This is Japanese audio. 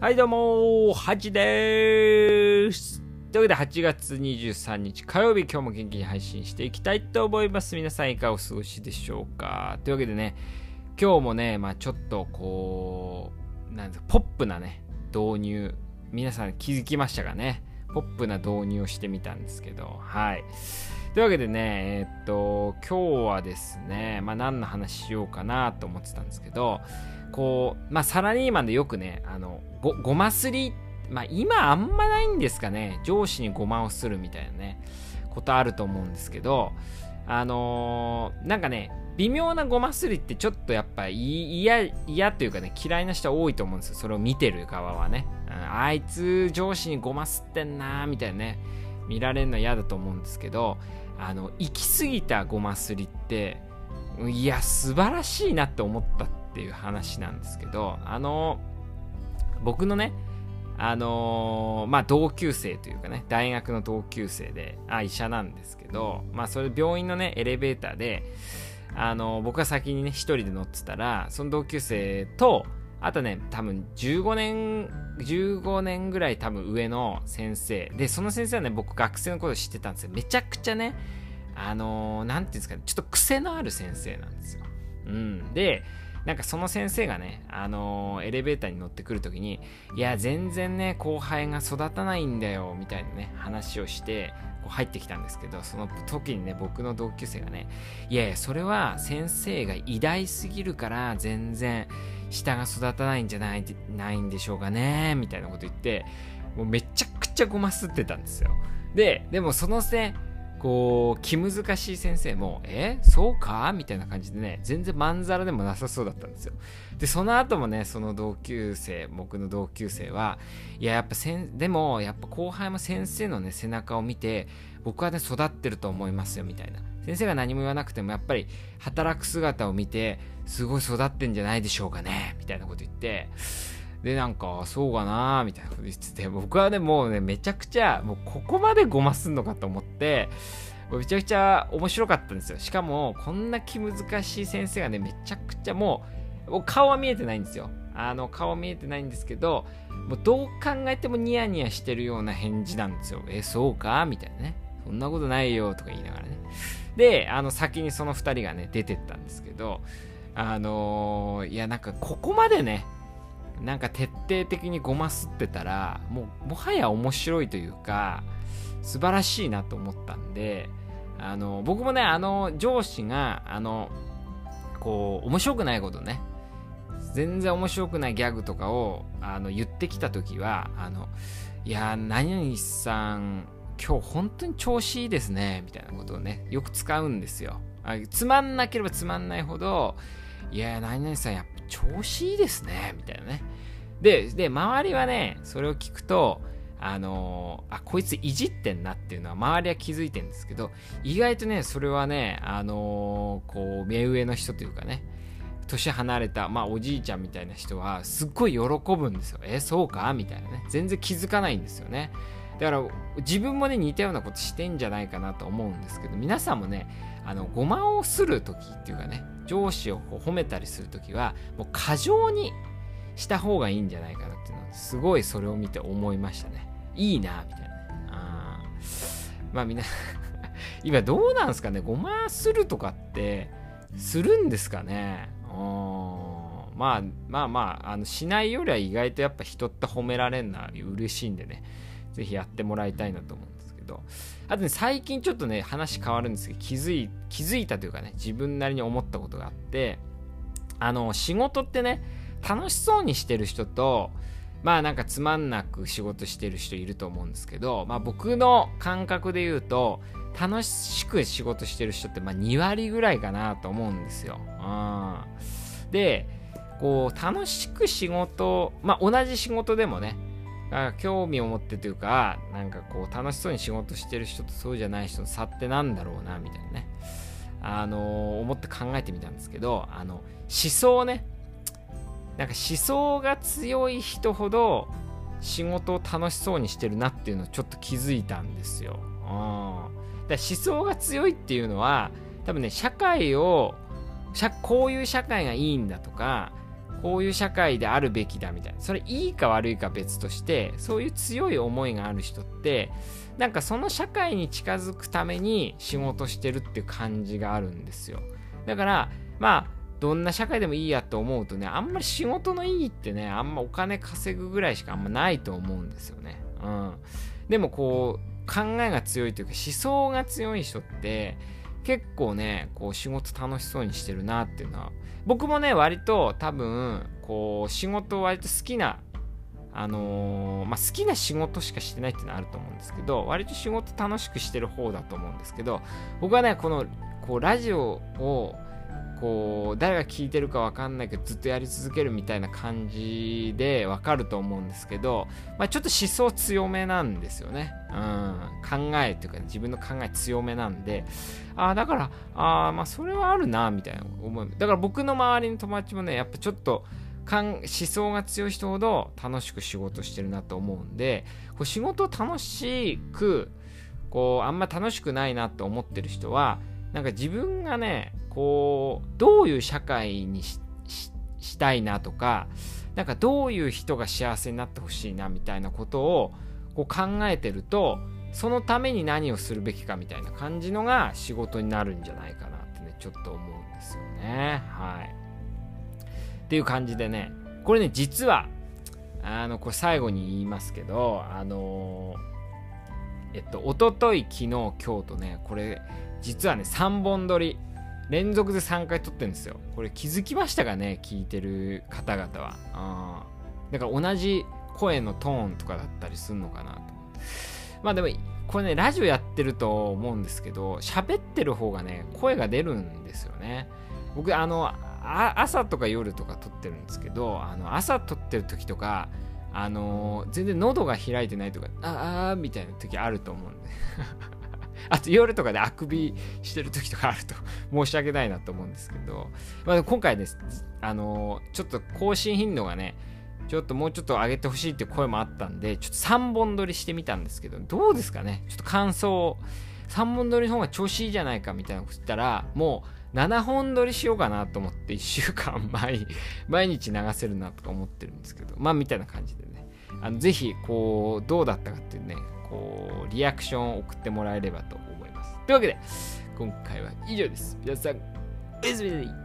はいどうもはじです。というわけで8月23日火曜日今日も元気に配信していきたいと思います。皆さんいかがお過ごしでしょうかというわけでね、今日もね、まあちょっとこう、なんポップなね、導入、皆さん気づきましたかね？ポップな導入をしてみたんですけど、はい。というわけでね、えー、っと、今日はですね、まあ何の話しようかなと思ってたんですけど、こう、まあサラリーマンでよくね、あの、ご、ごますり、まあ今あんまないんですかね、上司にごまをするみたいなね、ことあると思うんですけど、あのー、なんかね、微妙なごますりってちょっとやっぱ嫌、嫌というかね、嫌いな人多いと思うんですよ。それを見てる側はね。あいつ上司にごますってんなーみたいなね、見られるの嫌だと思うんですけど、あの、行き過ぎたごますりって、いや、素晴らしいなって思ったっていう話なんですけど、あの僕のね、あの、まあ、同級生というかね、大学の同級生で、あ、医者なんですけど、まあ、それ病院のね、エレベーターで、あの、僕が先にね、一人で乗ってたら、その同級生と、あとね、多分15年、15年ぐらい多分上の先生。で、その先生はね、僕学生のこと知ってたんですよ。めちゃくちゃね、あのー、なんていうんですかね、ちょっと癖のある先生なんですよ。うん。で、なんかその先生がね、あのー、エレベーターに乗ってくるときに、いや、全然ね、後輩が育たないんだよ、みたいなね、話をして、こう入ってきたんですけど、その時にね、僕の同級生がね、いやいや、それは先生が偉大すぎるから、全然下が育たないんじゃないないんでしょうかね、みたいなこと言って、もうめちゃくちゃごますってたんですよ。で、でもそのせ、こう気難しい先生も「えそうか?」みたいな感じでね全然まんざらでもなさそうだったんですよでその後もねその同級生僕の同級生はいややっぱせんでもやっぱ後輩も先生のね背中を見て僕はね育ってると思いますよみたいな先生が何も言わなくてもやっぱり働く姿を見てすごい育ってんじゃないでしょうかねみたいなこと言ってで、なんか、そうかなみたいなこと言ってて、僕はね、もうね、めちゃくちゃ、もうここまでごますんのかと思って、めちゃくちゃ面白かったんですよ。しかも、こんな気難しい先生がね、めちゃくちゃもう、顔は見えてないんですよ。あの、顔は見えてないんですけど、もうどう考えてもニヤニヤしてるような返事なんですよ。え、そうかみたいなね。そんなことないよ、とか言いながらね。で、あの、先にその2人がね、出てったんですけど、あのー、いや、なんか、ここまでね、なんか徹底的にごますってたらもうもはや面白いというか素晴らしいなと思ったんであの僕もねあの上司があのこう面白くないことね全然面白くないギャグとかをあの言ってきた時はあのいや何々さん今日本当に調子いいですねみたいなことをねよく使うんですよつまんなければつまんないほどいや何々さんやっぱ調子いいですね、みたいなね。で、で、周りはね、それを聞くと、あのー、あ、こいついじってんなっていうのは周りは気づいてんですけど、意外とね、それはね、あのー、こう、目上の人というかね、年離れた、まあおじいちゃんみたいな人は、すっごい喜ぶんですよ。え、そうか？みたいなね。全然気づかないんですよね。だから自分もね似たようなことしてんじゃないかなと思うんですけど皆さんもねあのごまをする時っていうかね上司を褒めたりする時はもう過剰にした方がいいんじゃないかなっていうのはすごいそれを見て思いましたね。いいなみたいな。あまあみんな 今どうなんですかね？ごまするとかってするんですかね？うんまあまあまああのしないよりは意外とやっぱ人って褒められるのは嬉しいんでね。ぜひやってもらいたいなと思うんですけど。あとね、最近ちょっとね、話変わるんですけど、気づい、気づいたというかね、自分なりに思ったことがあって、あの、仕事ってね、楽しそうにしてる人と、まあなんかつまんなく仕事してる人いると思うんですけど、まあ僕の感覚で言うと、楽しく仕事してる人ってまあ2割ぐらいかなと思うんですよ。で、こう楽しく仕事、まあ同じ仕事でもね、興味を持ってというか、なんかこう楽しそうに仕事してる人とそうじゃない人の差ってなんだろうな、みたいなね。あのー、思って考えてみたんですけど、あの、思想ね。なんか思想が強い人ほど仕事を楽しそうにしてるなっていうのをちょっと気づいたんですよ。うん。だ思想が強いっていうのは、多分ね、社会をこういう社会がいいんだとかこういう社会であるべきだみたいなそれいいか悪いか別としてそういう強い思いがある人ってなんかその社会に近づくために仕事してるっていう感じがあるんですよだからまあどんな社会でもいいやと思うとねあんまり仕事の意義ってねあんまお金稼ぐぐらいしかあんまないと思うんですよね。うん。でもこう考えが強いというか思想が強い人って結構ねこう仕事楽しそうにしてるなっていうのは僕もね割と多分こう仕事割と好きなあのー、まあ、好きな仕事しかしてないっていうのはあると思うんですけど割と仕事楽しくしてる方だと思うんですけど僕はねこのこうラジオをこう誰が聞いてるか分かんないけどずっとやり続けるみたいな感じで分かると思うんですけど、まあ、ちょっと思想強めなんですよね、うん、考えというか自分の考え強めなんで。ああだからあまあそれはあるなみたいな思いだから僕の周りの友達もねやっぱちょっと思想が強い人ほど楽しく仕事してるなと思うんでこう仕事楽しくこうあんま楽しくないなと思ってる人はなんか自分がねこうどういう社会にしたいなとかなんかどういう人が幸せになってほしいなみたいなことをこう考えてるとそのために何をするべきかみたいな感じのが仕事になるんじゃないかなってねちょっと思うんですよね。はい。っていう感じでねこれね実はあのこれ最後に言いますけどあのえっと一昨日昨日今日とねこれ実はね3本撮り連続で3回撮ってるんですよ。これ気づきましたかね？聞いてる方々は。だから同じ声のトーンとかだったりするのかなと。まあでもこれねラジオやってると思うんですけど喋ってる方がね声が出るんですよね。僕あのあ朝とか夜とか撮ってるんですけどあの朝撮ってる時とかあのー、全然喉が開いてないとかああみたいな時あると思うんで。あと夜とかであくびしてる時とかあると 申し訳ないなと思うんですけど、まあ、今回です、あのー、ちょっと更新頻度がね、ちょっともうちょっと上げてほしいっていう声もあったんで、ちょっと3本撮りしてみたんですけど、どうですかね？ちょっと感想、3本撮りの方が調子いいじゃないかみたいなこと言ったら、もう7本撮りしようかなと思って1週間 毎毎日流せるなとか思ってるんですけど、まあみたいな感じでね、あのぜひこう、どうだったかっていうね、こうリアクションを送ってもらえればと思います。というわけで、今回は以上です。皆さん、おやすみなさい。